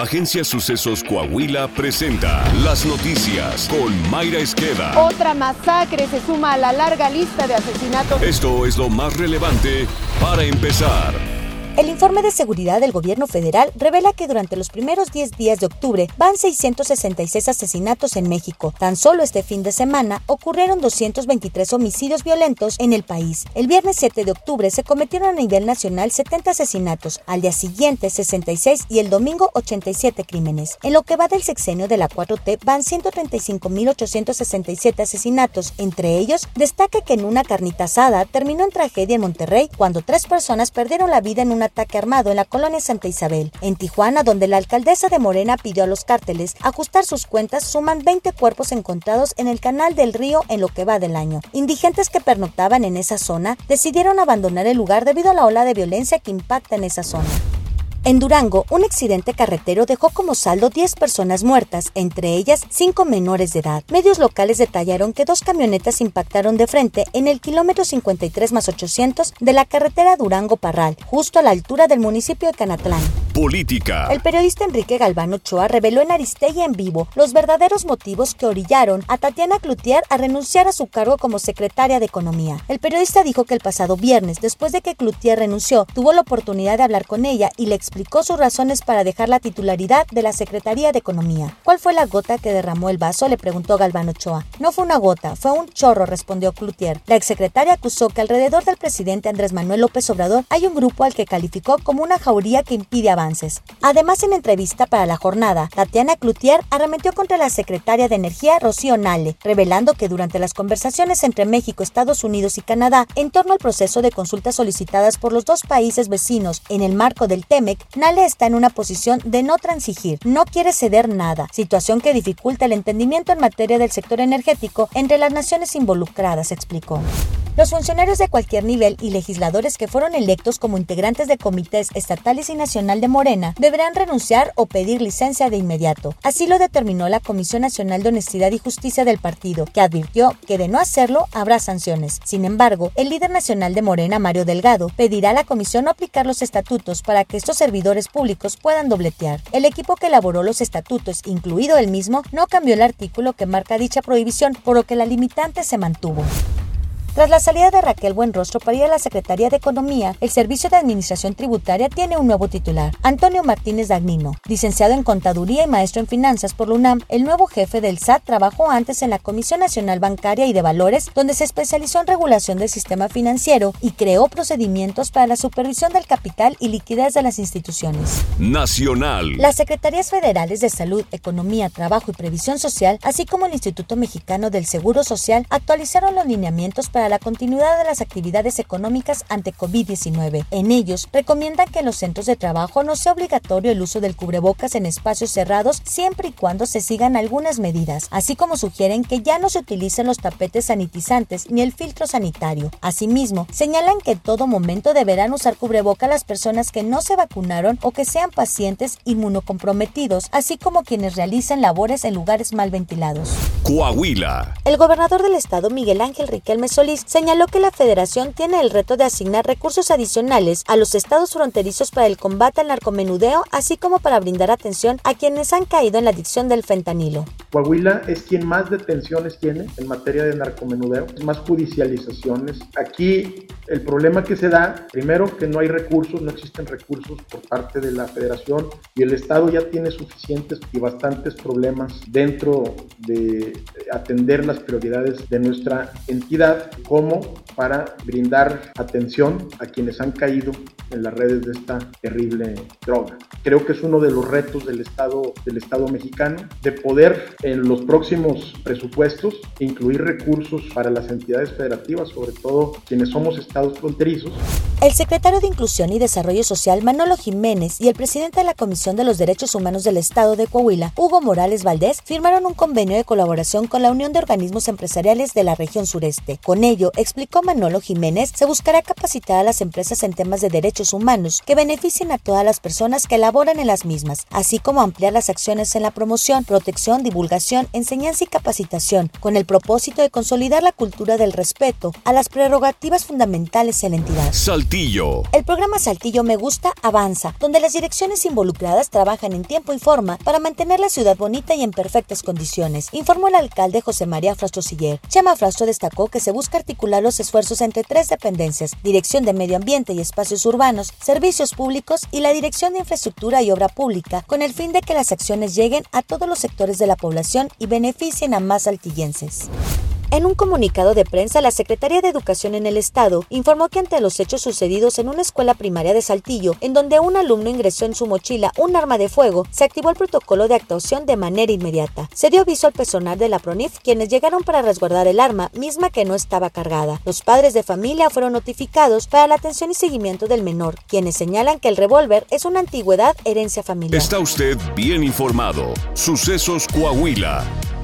Agencia Sucesos Coahuila presenta las noticias con Mayra Esqueda. Otra masacre se suma a la larga lista de asesinatos. Esto es lo más relevante para empezar. El informe de seguridad del gobierno federal revela que durante los primeros 10 días de octubre van 666 asesinatos en México. Tan solo este fin de semana ocurrieron 223 homicidios violentos en el país. El viernes 7 de octubre se cometieron a nivel nacional 70 asesinatos, al día siguiente 66 y el domingo 87 crímenes. En lo que va del sexenio de la 4T van 135.867 asesinatos. Entre ellos, destaca que en una carnita asada terminó en tragedia en Monterrey cuando tres personas perdieron la vida en un ataque armado en la colonia Santa Isabel. En Tijuana, donde la alcaldesa de Morena pidió a los cárteles ajustar sus cuentas, suman 20 cuerpos encontrados en el canal del río en lo que va del año. Indigentes que pernoctaban en esa zona decidieron abandonar el lugar debido a la ola de violencia que impacta en esa zona. En Durango, un accidente carretero dejó como saldo 10 personas muertas, entre ellas 5 menores de edad. Medios locales detallaron que dos camionetas impactaron de frente en el kilómetro 53 más 800 de la carretera Durango-Parral, justo a la altura del municipio de Canatlán. Política. El periodista Enrique Galván Ochoa reveló en Aristegui en vivo los verdaderos motivos que orillaron a Tatiana Cloutier a renunciar a su cargo como secretaria de Economía. El periodista dijo que el pasado viernes, después de que Cloutier renunció, tuvo la oportunidad de hablar con ella y le explicó sus razones para dejar la titularidad de la Secretaría de Economía. ¿Cuál fue la gota que derramó el vaso? le preguntó Galván Ochoa. No fue una gota, fue un chorro, respondió Cloutier. La exsecretaria acusó que alrededor del presidente Andrés Manuel López Obrador hay un grupo al que calificó como una jauría que impide avances. Además, en entrevista para la jornada, Tatiana Cloutier arremetió contra la secretaria de Energía Rocío Nale, revelando que durante las conversaciones entre México, Estados Unidos y Canadá en torno al proceso de consultas solicitadas por los dos países vecinos en el marco del TEMEC, Nale está en una posición de no transigir, no quiere ceder nada, situación que dificulta el entendimiento en materia del sector energético entre las naciones involucradas, explicó. Los funcionarios de cualquier nivel y legisladores que fueron electos como integrantes de comités estatales y nacional de Morena deberán renunciar o pedir licencia de inmediato. Así lo determinó la Comisión Nacional de Honestidad y Justicia del partido, que advirtió que de no hacerlo habrá sanciones. Sin embargo, el líder nacional de Morena, Mario Delgado, pedirá a la comisión no aplicar los estatutos para que estos servidores públicos puedan dobletear. El equipo que elaboró los estatutos, incluido el mismo, no cambió el artículo que marca dicha prohibición, por lo que la limitante se mantuvo. Tras la salida de Raquel Buenrostro para ir a la Secretaría de Economía, el Servicio de Administración Tributaria tiene un nuevo titular, Antonio Martínez Dagnino. Licenciado en Contaduría y maestro en Finanzas por la UNAM, el nuevo jefe del SAT trabajó antes en la Comisión Nacional Bancaria y de Valores, donde se especializó en regulación del sistema financiero y creó procedimientos para la supervisión del capital y liquidez de las instituciones. Nacional. Las Secretarías Federales de Salud, Economía, Trabajo y Previsión Social, así como el Instituto Mexicano del Seguro Social, actualizaron los lineamientos para la continuidad de las actividades económicas ante COVID-19. En ellos, recomiendan que en los centros de trabajo no sea obligatorio el uso del cubrebocas en espacios cerrados siempre y cuando se sigan algunas medidas, así como sugieren que ya no se utilicen los tapetes sanitizantes ni el filtro sanitario. Asimismo, señalan que en todo momento deberán usar cubreboca las personas que no se vacunaron o que sean pacientes inmunocomprometidos, así como quienes realicen labores en lugares mal ventilados. Coahuila. El gobernador del estado, Miguel Ángel Riquelme Señaló que la federación tiene el reto de asignar recursos adicionales a los estados fronterizos para el combate al narcomenudeo, así como para brindar atención a quienes han caído en la adicción del fentanilo. Coahuila es quien más detenciones tiene en materia de narcomenudeo, más judicializaciones. Aquí el problema que se da, primero que no hay recursos, no existen recursos por parte de la federación y el Estado ya tiene suficientes y bastantes problemas dentro de atender las prioridades de nuestra entidad, como para brindar atención a quienes han caído en las redes de esta terrible droga. Creo que es uno de los retos del Estado, del Estado mexicano de poder en los próximos presupuestos incluir recursos para las entidades federativas, sobre todo quienes somos estados fronterizos. El secretario de Inclusión y Desarrollo Social, Manolo Jiménez, y el presidente de la Comisión de los Derechos Humanos del Estado de Coahuila, Hugo Morales Valdés, firmaron un convenio de colaboración con la Unión de Organismos Empresariales de la región sureste. Con ello, explicó Manolo Jiménez, se buscará capacitar a las empresas en temas de derechos humanos que beneficien a todas las personas que laboran en las mismas, así como ampliar las acciones en la promoción, protección, divulgación, enseñanza y capacitación, con el propósito de consolidar la cultura del respeto a las prerrogativas fundamentales en la entidad. Saltillo. El programa Saltillo Me Gusta avanza, donde las direcciones involucradas trabajan en tiempo y forma para mantener la ciudad bonita y en perfectas condiciones, informó el alcalde José María Frastro Siller. Chema Frastro destacó que se busca articular los esfuerzos entre tres dependencias, Dirección de Medio Ambiente y Espacios Urbanos, Servicios Públicos y la Dirección de Infraestructura y Obra Pública, con el fin de que las acciones lleguen a todos los sectores de la población y beneficien a más altillenses. En un comunicado de prensa, la Secretaría de Educación en el Estado informó que ante los hechos sucedidos en una escuela primaria de Saltillo, en donde un alumno ingresó en su mochila un arma de fuego, se activó el protocolo de actuación de manera inmediata. Se dio aviso al personal de la PRONIF, quienes llegaron para resguardar el arma, misma que no estaba cargada. Los padres de familia fueron notificados para la atención y seguimiento del menor, quienes señalan que el revólver es una antigüedad herencia familiar. Está usted bien informado. Sucesos Coahuila.